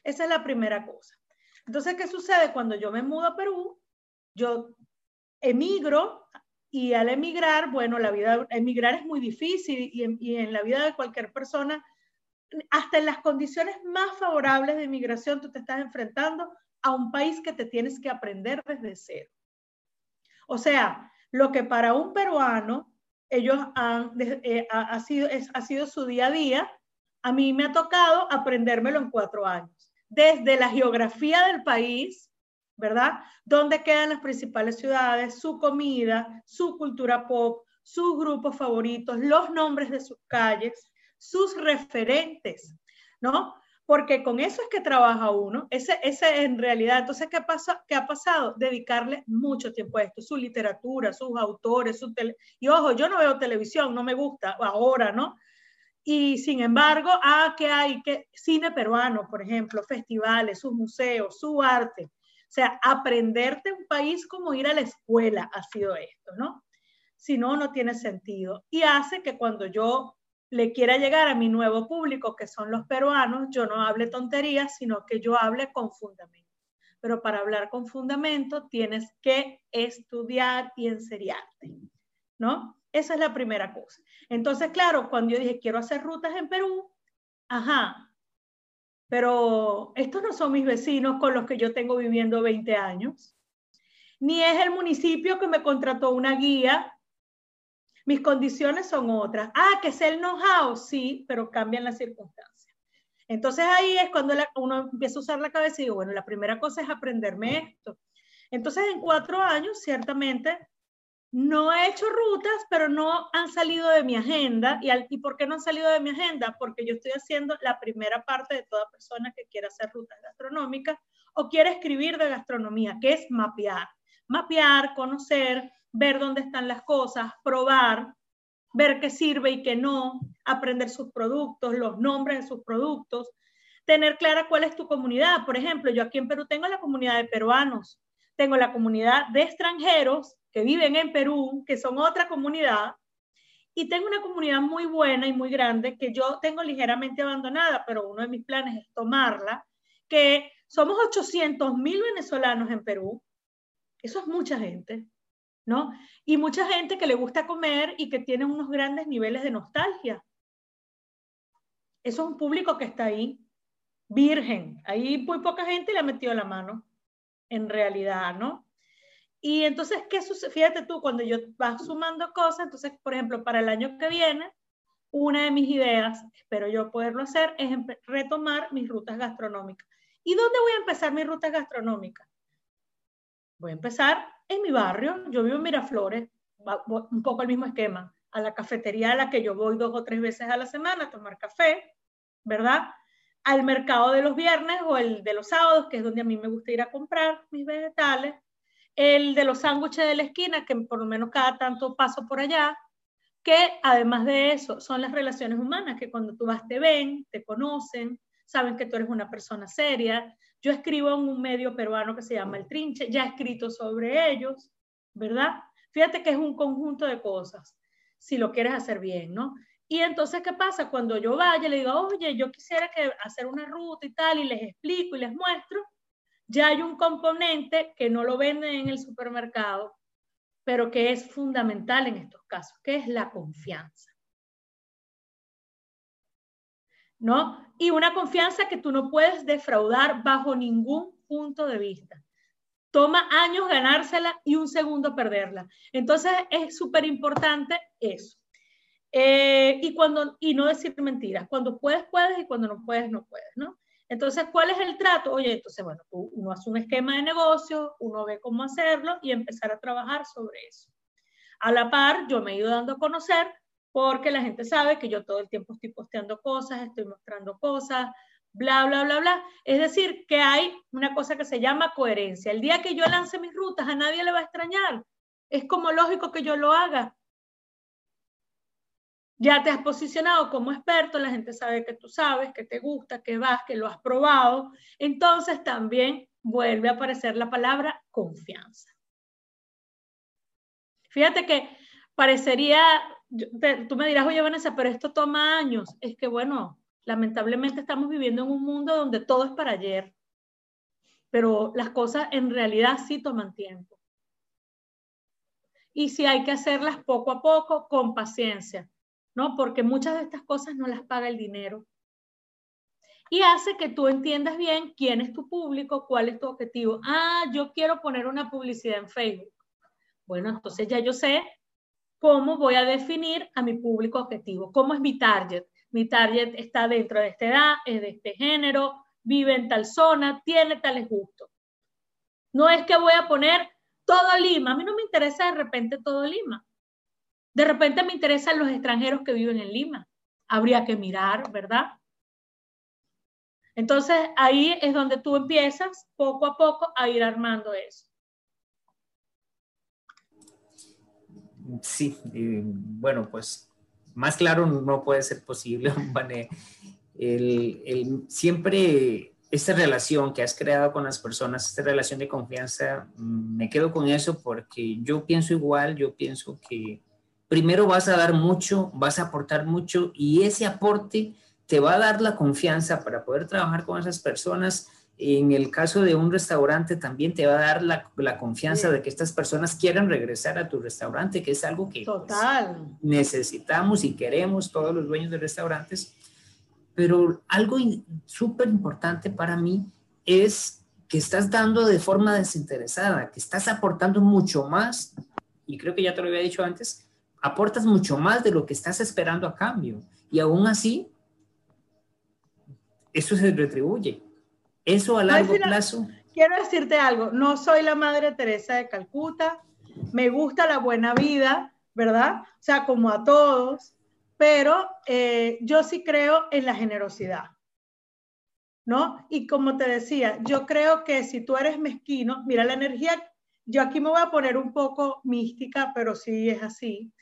Speaker 1: Esa es la primera cosa. Entonces, ¿qué sucede cuando yo me mudo a Perú? Yo emigro y al emigrar, bueno, la vida, emigrar es muy difícil y en, y en la vida de cualquier persona hasta en las condiciones más favorables de inmigración, tú te estás enfrentando a un país que te tienes que aprender desde cero. O sea, lo que para un peruano ellos eh, ha, sido, ha sido su día a día, a mí me ha tocado aprendérmelo en cuatro años. Desde la geografía del país, ¿verdad? ¿Dónde quedan las principales ciudades? Su comida, su cultura pop, sus grupos favoritos, los nombres de sus calles, sus referentes, ¿no? Porque con eso es que trabaja uno. Ese, ese en realidad, entonces, ¿qué, pasa, ¿qué ha pasado? Dedicarle mucho tiempo a esto, su literatura, sus autores, su tele... Y ojo, yo no veo televisión, no me gusta ahora, ¿no? Y sin embargo, ah, que hay que cine peruano, por ejemplo, festivales, sus museos, su arte. O sea, aprenderte un país como ir a la escuela ha sido esto, ¿no? Si no, no tiene sentido. Y hace que cuando yo le quiera llegar a mi nuevo público, que son los peruanos, yo no hable tonterías, sino que yo hable con fundamento. Pero para hablar con fundamento tienes que estudiar y enseriarte, ¿no? Esa es la primera cosa. Entonces, claro, cuando yo dije, quiero hacer rutas en Perú, ajá, pero estos no son mis vecinos con los que yo tengo viviendo 20 años, ni es el municipio que me contrató una guía mis condiciones son otras. Ah, que es el know-how, sí, pero cambian las circunstancias. Entonces ahí es cuando uno empieza a usar la cabeza y digo, bueno, la primera cosa es aprenderme esto. Entonces en cuatro años, ciertamente, no he hecho rutas, pero no han salido de mi agenda. ¿Y, ¿Y por qué no han salido de mi agenda? Porque yo estoy haciendo la primera parte de toda persona que quiera hacer rutas gastronómicas o quiere escribir de gastronomía, que es mapear. Mapear, conocer, ver dónde están las cosas, probar, ver qué sirve y qué no, aprender sus productos, los nombres de sus productos, tener clara cuál es tu comunidad. Por ejemplo, yo aquí en Perú tengo la comunidad de peruanos, tengo la comunidad de extranjeros que viven en Perú, que son otra comunidad, y tengo una comunidad muy buena y muy grande que yo tengo ligeramente abandonada, pero uno de mis planes es tomarla, que somos 800 mil venezolanos en Perú. Eso es mucha gente. Y mucha gente que le gusta comer y que tiene unos grandes niveles de nostalgia. Eso es un público que está ahí, virgen. Ahí muy poca gente le ha metido la mano, en realidad, ¿no? Y entonces, ¿qué sucede? Fíjate tú, cuando yo vas sumando cosas, entonces, por ejemplo, para el año que viene, una de mis ideas, espero yo poderlo hacer, es retomar mis rutas gastronómicas. ¿Y dónde voy a empezar mis rutas gastronómicas? Voy a empezar en mi barrio, yo vivo en Miraflores, un poco el mismo esquema, a la cafetería a la que yo voy dos o tres veces a la semana a tomar café, ¿verdad? Al mercado de los viernes o el de los sábados, que es donde a mí me gusta ir a comprar mis vegetales, el de los sándwiches de la esquina, que por lo menos cada tanto paso por allá, que además de eso son las relaciones humanas, que cuando tú vas te ven, te conocen, saben que tú eres una persona seria, yo escribo en un medio peruano que se llama El Trinche, ya he escrito sobre ellos, ¿verdad? Fíjate que es un conjunto de cosas, si lo quieres hacer bien, ¿no? Y entonces, ¿qué pasa? Cuando yo vaya, le digo, oye, yo quisiera hacer una ruta y tal, y les explico y les muestro, ya hay un componente que no lo venden en el supermercado, pero que es fundamental en estos casos, que es la confianza. ¿no? Y una confianza que tú no puedes defraudar bajo ningún punto de vista. Toma años ganársela y un segundo perderla. Entonces es súper importante eso. Eh, y, cuando, y no decir mentiras. Cuando puedes, puedes y cuando no puedes, no puedes, ¿no? Entonces, ¿cuál es el trato? Oye, entonces, bueno, uno hace un esquema de negocio, uno ve cómo hacerlo y empezar a trabajar sobre eso. A la par, yo me he ido dando a conocer porque la gente sabe que yo todo el tiempo estoy posteando cosas, estoy mostrando cosas, bla, bla, bla, bla. Es decir, que hay una cosa que se llama coherencia. El día que yo lance mis rutas, a nadie le va a extrañar. Es como lógico que yo lo haga. Ya te has posicionado como experto, la gente sabe que tú sabes, que te gusta, que vas, que lo has probado. Entonces también vuelve a aparecer la palabra confianza. Fíjate que parecería, tú me dirás, oye Vanessa, pero esto toma años. Es que bueno, lamentablemente estamos viviendo en un mundo donde todo es para ayer, pero las cosas en realidad sí toman tiempo. Y si hay que hacerlas poco a poco, con paciencia. ¿no? Porque muchas de estas cosas no las paga el dinero. Y hace que tú entiendas bien quién es tu público, cuál es tu objetivo. Ah, yo quiero poner una publicidad en Facebook. Bueno, entonces ya yo sé cómo voy a definir a mi público objetivo, cómo es mi target. Mi target está dentro de esta edad, es de este género, vive en tal zona, tiene tales gustos. No es que voy a poner todo Lima, a mí no me interesa de repente todo Lima. De repente me interesan los extranjeros que viven en Lima. Habría que mirar, ¿verdad? Entonces ahí es donde tú empiezas poco a poco a ir armando eso.
Speaker 2: Sí, bueno, pues más claro no puede ser posible, El, siempre esta relación que has creado con las personas, esta relación de confianza, mm, me quedo con eso porque yo pienso igual, yo pienso que primero vas a dar mucho, vas a aportar mucho y ese aporte te va a dar la confianza para poder trabajar con esas personas. En el caso de un restaurante también te va a dar la, confianza de que estas personas quieran regresar a tu restaurante, que es algo que pues, necesitamos y queremos todos los dueños de restaurantes. Pero algo súper importante para mí es que estás dando de forma desinteresada, que estás aportando mucho más, y creo que ya te lo había dicho antes, aportas mucho más de lo que estás esperando a cambio. Y aún así, eso se retribuye. Eso a largo plazo.
Speaker 1: Quiero decirte algo, no soy la Madre Teresa de Calcuta, me gusta la buena vida, ¿verdad? O sea, como a todos, pero eh, yo sí creo en la generosidad, ¿no? Y como te decía, yo creo que si tú eres mezquino, mira la energía, yo aquí me voy a poner un poco mística, pero sí es así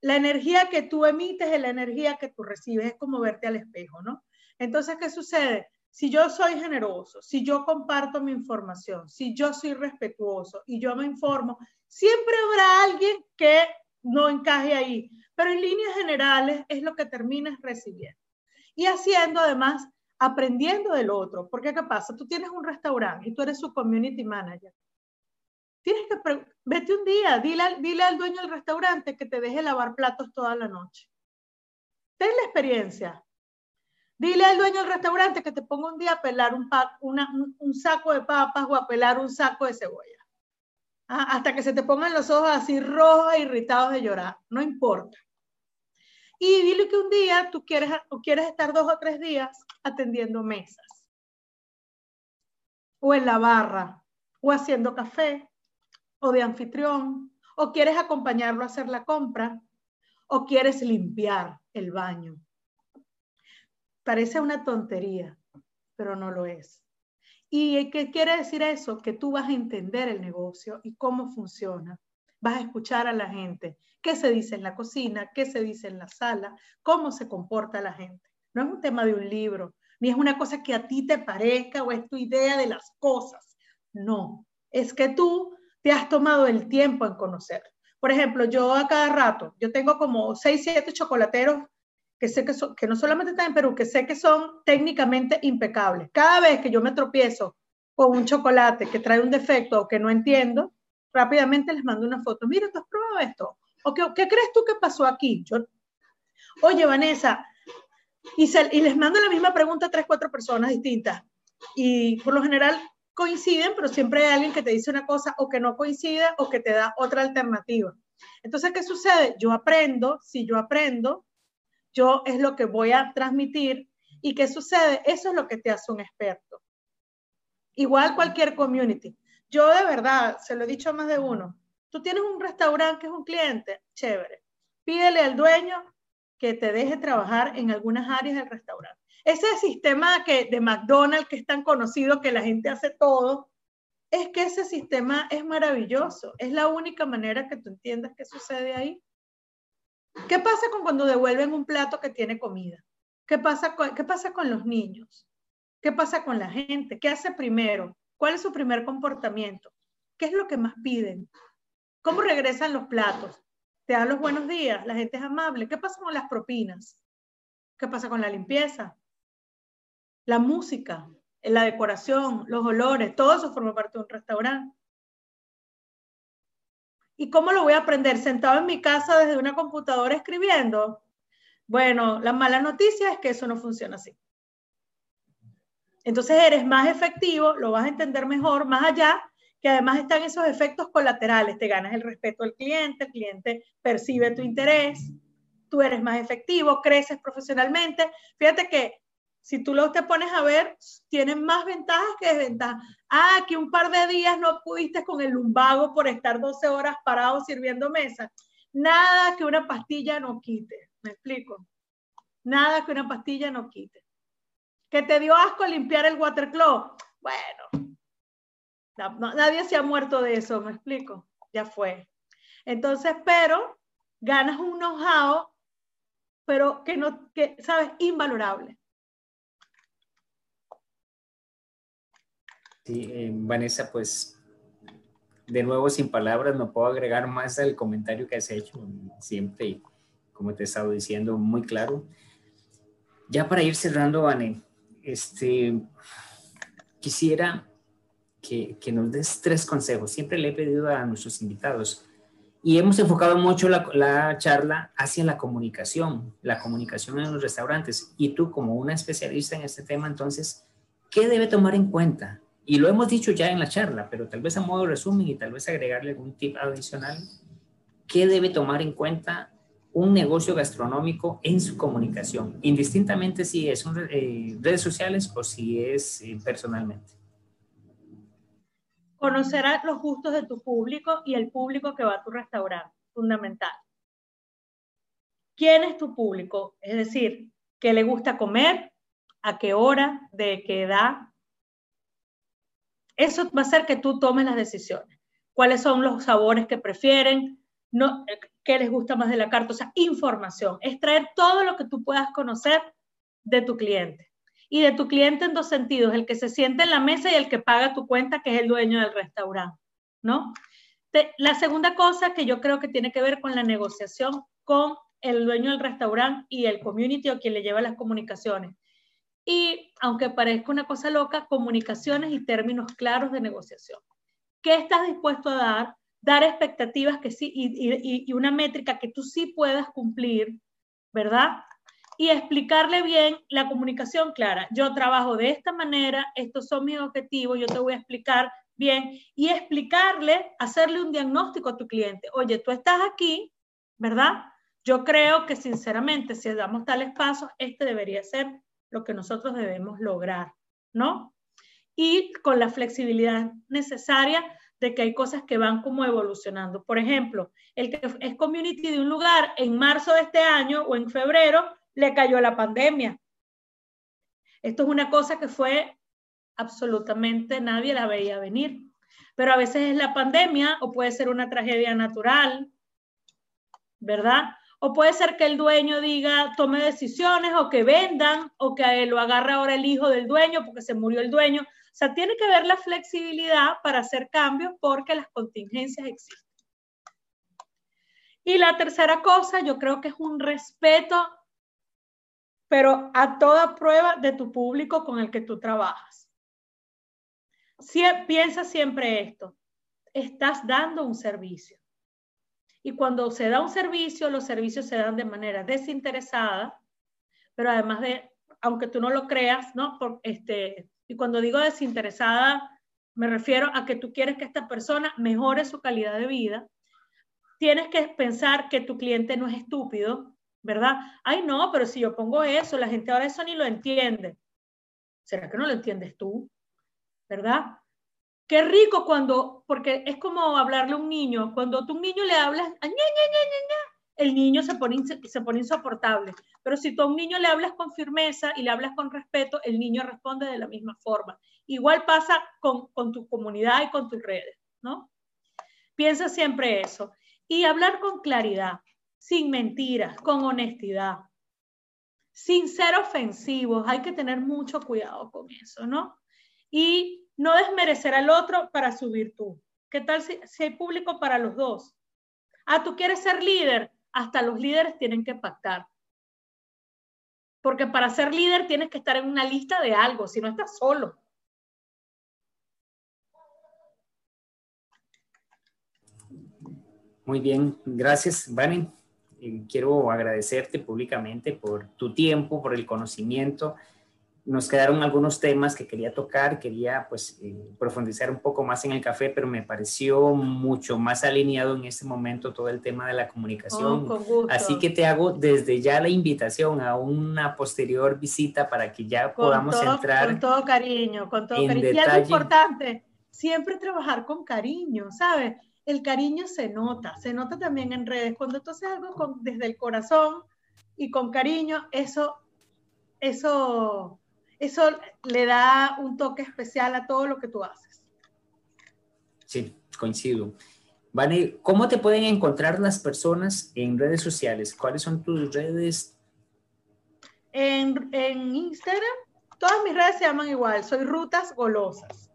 Speaker 1: la energía que tú emites es la energía que tú recibes, es como verte al espejo, ¿no? Entonces, ¿qué sucede? Si yo soy generoso, si yo comparto mi información, si yo soy respetuoso y yo me informo, siempre habrá alguien que no encaje ahí, pero en líneas generales es lo que terminas recibiendo. Y haciendo además, aprendiendo del otro, porque ¿qué pasa? Tú tienes un restaurante y tú eres su community manager Tienes que, vete un día, dile, dile al dueño del restaurante que te deje lavar platos toda la noche. Ten la experiencia. Dile al dueño del restaurante que te ponga un día a pelar un, saco de papas o a pelar un saco de cebolla. Ah, hasta que se te pongan los ojos así rojos e irritados de llorar. No importa. Y dile que un día tú quieres estar dos o tres días atendiendo mesas. O en la barra. O haciendo café o de anfitrión, o quieres acompañarlo a hacer la compra, o quieres limpiar el baño. Parece una tontería, pero no lo es. ¿Y qué quiere decir eso? Que tú vas a entender el negocio y cómo funciona. Vas a escuchar a la gente, qué se dice en la cocina, qué se dice en la sala, cómo se comporta la gente. No es un tema de un libro, ni es una cosa que a ti te parezca o es tu idea de las cosas. No, es que tú te has tomado el tiempo en conocer. Por ejemplo, yo a cada rato, yo tengo como 6, 7 chocolateros que sé que, son, que no solamente están en Perú, que sé que son técnicamente impecables. Cada vez que yo me tropiezo con un chocolate que trae un defecto o que no entiendo, rápidamente les mando una foto. Mira, ¿tú has probado esto? ¿O qué, qué crees tú que pasó aquí? Yo, Oye, Vanessa, y, y les mando la misma pregunta a tres, cuatro personas distintas. Y por lo general coinciden, pero siempre hay alguien que te dice una cosa o que no coincide o que te da otra alternativa. Entonces, ¿qué sucede? Yo aprendo, si yo aprendo, yo es lo que voy a transmitir. ¿Y qué sucede? Eso es lo que te hace un experto. Igual cualquier community. Yo de verdad, se lo he dicho a más de uno, tú tienes un restaurante que es un cliente, chévere. Pídele al dueño que te deje trabajar en algunas áreas del restaurante. Ese sistema que, de McDonald's que es tan conocido que la gente hace todo, es que ese sistema es maravilloso. Es la única manera que tú entiendas qué sucede ahí. ¿Qué pasa con cuando devuelven un plato que tiene comida? ¿Qué pasa con, qué pasa con los niños? ¿Qué pasa con la gente? ¿Qué hace primero? ¿Cuál es su primer comportamiento? ¿Qué es lo que más piden? ¿Cómo regresan los platos? ¿Te dan los buenos días? ¿La gente es amable? ¿Qué pasa con las propinas? ¿Qué pasa con la limpieza? La música, la decoración, los olores, todo eso forma parte de un restaurante. ¿Y cómo lo voy a aprender? ¿Sentado en mi casa desde una computadora escribiendo? Bueno, la mala noticia es que eso no funciona así. Entonces eres más efectivo, lo vas a entender mejor, más allá, que además están esos efectos colaterales. Te ganas el respeto del cliente, el cliente percibe tu interés, tú eres más efectivo, creces profesionalmente. Fíjate que si tú lo te pones a ver, tienen más ventajas que desventajas. Ah, que un par de días no pudiste con el lumbago por estar 12 horas parado sirviendo mesa. Nada que una pastilla no quite. ¿Me explico? Nada que una pastilla no quite. Que te dio asco limpiar el watercloak. Bueno, nadie se ha muerto de eso, ¿me explico? Ya fue. Entonces, pero ganas un know-how, pero que no, que, ¿sabes? Invalorable.
Speaker 2: Sí, eh, Vanessa, pues de nuevo sin palabras no puedo agregar más al comentario que has hecho siempre, como te he estado diciendo, muy claro. Ya para ir cerrando, Vane, este, quisiera que, que, nos des tres consejos. Siempre le he pedido a nuestros invitados y hemos enfocado mucho la, la, charla hacia la comunicación, la comunicación en los restaurantes. Y tú como una especialista en este tema, entonces, ¿qué debe tomar en cuenta y lo hemos dicho ya en la charla, pero tal vez a modo resumen y tal vez agregarle algún tip adicional, ¿qué debe tomar en cuenta un negocio gastronómico en su comunicación, indistintamente si es en eh, redes sociales o si es eh, personalmente?
Speaker 1: Conocer los gustos de tu público y el público que va a tu restaurante, fundamental. ¿Quién es tu público? Es decir, ¿qué le gusta comer? ¿A qué hora? ¿De qué edad? Eso va a hacer que tú tomes las decisiones. ¿Cuáles son los sabores que prefieren? No, ¿Qué les gusta más de la carta? O sea, información. Es traer todo lo que tú puedas conocer de tu cliente. Y de tu cliente en dos sentidos, el que se siente en la mesa y el que paga tu cuenta, que es el dueño del restaurante, ¿no? la segunda cosa que yo creo que tiene que ver con la negociación con el dueño del restaurante y el community o quien le lleva las comunicaciones y, aunque parezca una cosa loca, comunicaciones y términos claros de negociación. ¿Qué estás dispuesto a dar? Dar expectativas que sí y, y una métrica que tú sí puedas cumplir, ¿verdad? Y explicarle bien la comunicación clara. Yo trabajo de esta manera, estos son mis objetivos, yo te voy a explicar bien y explicarle, hacerle un diagnóstico a tu cliente. Oye, tú estás aquí, ¿verdad? Yo creo que sinceramente, si damos tales pasos, este debería ser lo que nosotros debemos lograr, ¿no? Y con la flexibilidad necesaria de que hay cosas que van como evolucionando. Por ejemplo, el que es community de un lugar en marzo de este año o en febrero le cayó la pandemia. Esto es una cosa que fue absolutamente nadie la veía venir. Pero a veces es la pandemia o puede ser una tragedia natural, ¿verdad? O puede ser que el dueño diga, tome decisiones o que vendan o que lo agarre ahora el hijo del dueño porque se murió el dueño. O sea, tiene que ver la flexibilidad para hacer cambios porque las contingencias existen. Y la tercera cosa, yo creo que es un respeto, pero a toda prueba de tu público con el que tú trabajas. Piensa siempre esto, estás dando un servicio. Y cuando se da un servicio, los servicios se dan de manera desinteresada, pero además de, aunque tú no lo creas, ¿no? Por, este, y cuando digo desinteresada, me refiero a que tú quieres que esta persona mejore su calidad de vida. Tienes que pensar que tu cliente no es estúpido, ¿verdad? Ay, no, pero si yo pongo eso, la gente ahora eso ni lo entiende. ¿Será que no lo entiendes tú? ¿Verdad? Qué rico cuando, porque es como hablarle a un niño, cuando tú a un niño le hablas, el niño se pone, se pone insoportable. Pero si tú a un niño le hablas con firmeza y le hablas con respeto, el niño responde de la misma forma. Igual pasa con, con tu comunidad y con tus redes, ¿no? Piensa siempre eso. Y hablar con claridad, sin mentiras, con honestidad, sin ser ofensivos. Hay que tener mucho cuidado con eso, ¿no? Y no desmerecer al otro para subir tú. ¿Qué tal si, hay público para los dos? Ah, tú quieres ser líder, hasta los líderes tienen que pactar. Porque para ser líder tienes que estar en una lista de algo, si no estás solo.
Speaker 2: Muy bien, gracias, Vani. quiero agradecerte públicamente por tu tiempo, por el conocimiento nos quedaron algunos temas que quería tocar, quería pues eh, profundizar un poco más en el café, pero me pareció mucho más alineado en este momento todo el tema de la comunicación. Oh, Así que te hago desde ya la invitación a una posterior visita para que ya podamos entrar.
Speaker 1: Con todo cariño, con todo cariño. Y algo importante, siempre trabajar con cariño, ¿sabes? El cariño se nota, se nota también en redes. Cuando tú haces algo con, desde el corazón y con cariño, eso, eso eso le da un toque especial a todo lo que tú haces.
Speaker 2: Sí, coincido. Vane, ¿cómo te pueden encontrar las personas en redes sociales? ¿Cuáles son tus redes?
Speaker 1: En, Instagram, todas mis redes se llaman igual, soy Rutas Golosas.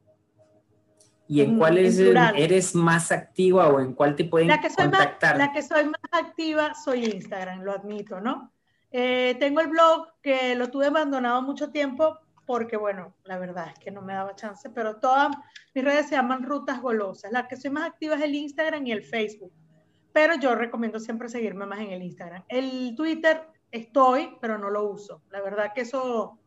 Speaker 2: ¿Y en, cuál eres más activa o en cuál te pueden
Speaker 1: la que soy
Speaker 2: contactar?
Speaker 1: Más, la que soy más activa soy Instagram, lo admito, ¿no? Eh, tengo el blog que lo tuve abandonado mucho tiempo porque, bueno, la verdad es que no me daba chance, pero todas mis redes se llaman Rutas Golosas. La que soy más activa es el Instagram y el Facebook, pero yo recomiendo siempre seguirme más en el Instagram. El Twitter estoy, pero no lo uso. La verdad que eso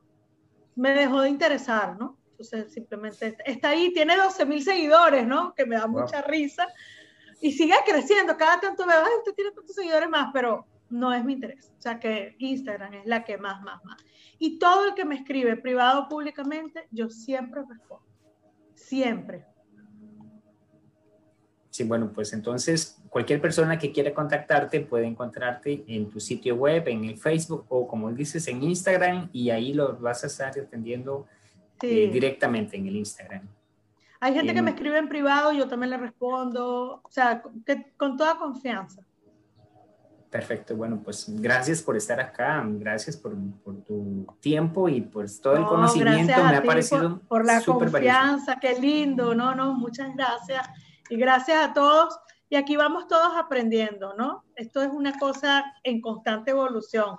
Speaker 1: me dejó de interesar, ¿no? Entonces simplemente está ahí, tiene 12 mil seguidores, ¿no? Que me da mucha risa. Y sigue creciendo, cada tanto veo, ay, usted tiene tantos seguidores más, pero no es mi interés. O sea que Instagram es la que más, más, más. Y todo el que me escribe privado o públicamente, yo siempre respondo. Siempre.
Speaker 2: Sí, bueno, pues entonces cualquier persona que quiera contactarte puede encontrarte en tu sitio web, en el Facebook o como dices en Instagram y ahí lo vas a estar atendiendo eh, directamente en el Instagram.
Speaker 1: Hay gente que me escribe en privado, yo también le respondo, o sea, con toda confianza.
Speaker 2: Perfecto, bueno, pues gracias por estar acá, gracias por, tu tiempo y pues todo el conocimiento me ha parecido
Speaker 1: por, por la confianza, qué lindo, no, no, muchas gracias y gracias a todos y aquí vamos todos aprendiendo, ¿no? Esto es una cosa en constante evolución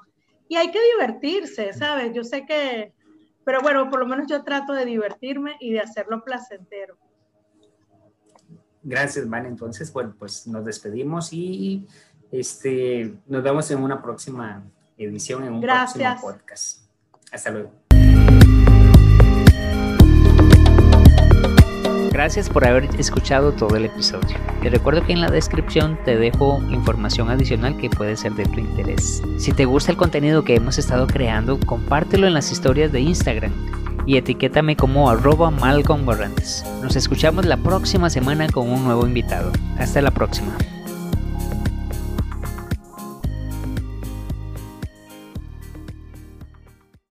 Speaker 1: y hay que divertirse, ¿sabes? Yo sé que, pero bueno, por lo menos yo trato de divertirme y de hacerlo placentero.
Speaker 2: Gracias, Man. Entonces, bueno, pues nos despedimos y este, nos vemos en una próxima edición, en un próximo podcast. Hasta luego. Gracias por haber escuchado todo el episodio. Te recuerdo que en la descripción te dejo información adicional que puede ser de tu interés. Si te gusta el contenido que hemos estado creando, compártelo en las historias de Instagram y etiquétame como arroba Malcolm Nos escuchamos la próxima semana con un nuevo invitado. Hasta la próxima.